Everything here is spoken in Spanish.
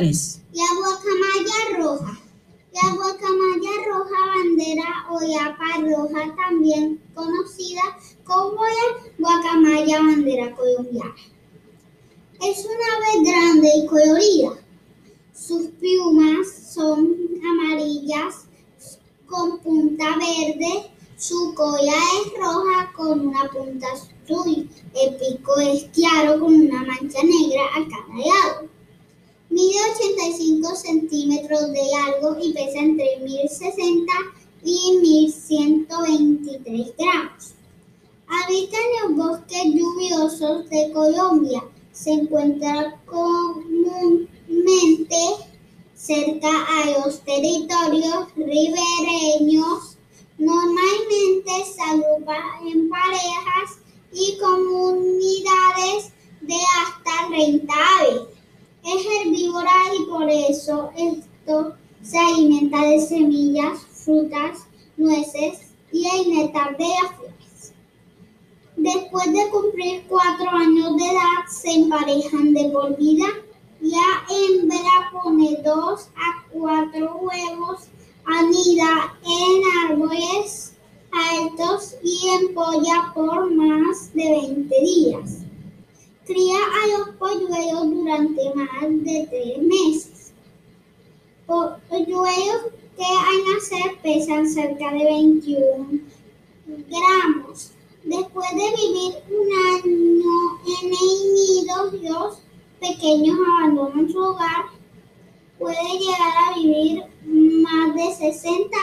3. La guacamaya roja. La guacamaya roja bandera o yapa roja, también conocida como la guacamaya bandera colombiana. Es una ave grande y colorida. Sus plumas son amarillas con punta verde. Su cola es roja con una punta azul. El pico es claro con una mancha negra a cada lado. Mide 85 centímetros de largo y pesa entre 1060 y 1123 gramos. Habita en los bosques lluviosos de Colombia se encuentra comúnmente cerca a los territorios ribereños. Normalmente se agrupa en parejas y comunidades de hasta 30 aves. Es herbívora y por eso esto se alimenta de semillas, frutas, nueces y el néctar de las. Después de cumplir cuatro años de edad, se emparejan de por vida. La hembra pone dos a cuatro huevos, anida en árboles altos y empolla por más de 20 días. Cría a los polluelos durante más de tres meses. Polluelos que al nacer pesan cerca de 21 gramos. Después de vivir un año en el los pequeños abandonan su hogar. Puede llegar a vivir más de 60